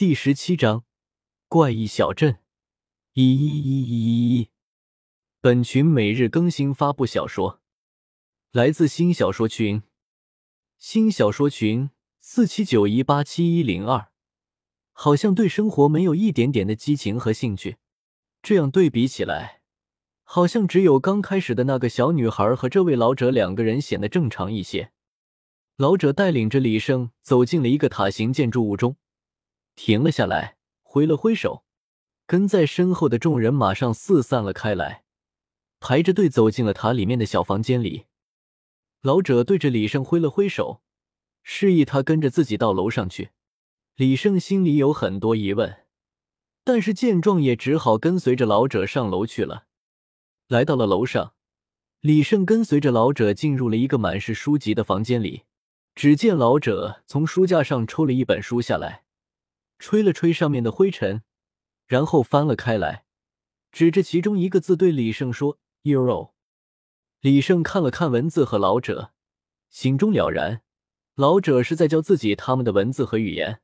第十七章怪异小镇。一一一一一一，本群每日更新发布小说，来自新小说群，新小说群四七九一八七一零二。好像对生活没有一点点的激情和兴趣，这样对比起来，好像只有刚开始的那个小女孩和这位老者两个人显得正常一些。老者带领着李胜走进了一个塔形建筑物中。停了下来，挥了挥手，跟在身后的众人马上四散了开来，排着队走进了塔里面的小房间里。老者对着李胜挥了挥手，示意他跟着自己到楼上去。李胜心里有很多疑问，但是见状也只好跟随着老者上楼去了。来到了楼上，李胜跟随着老者进入了一个满是书籍的房间里。只见老者从书架上抽了一本书下来。吹了吹上面的灰尘，然后翻了开来，指着其中一个字对李胜说：“Euro。”李胜看了看文字和老者，心中了然，老者是在教自己他们的文字和语言。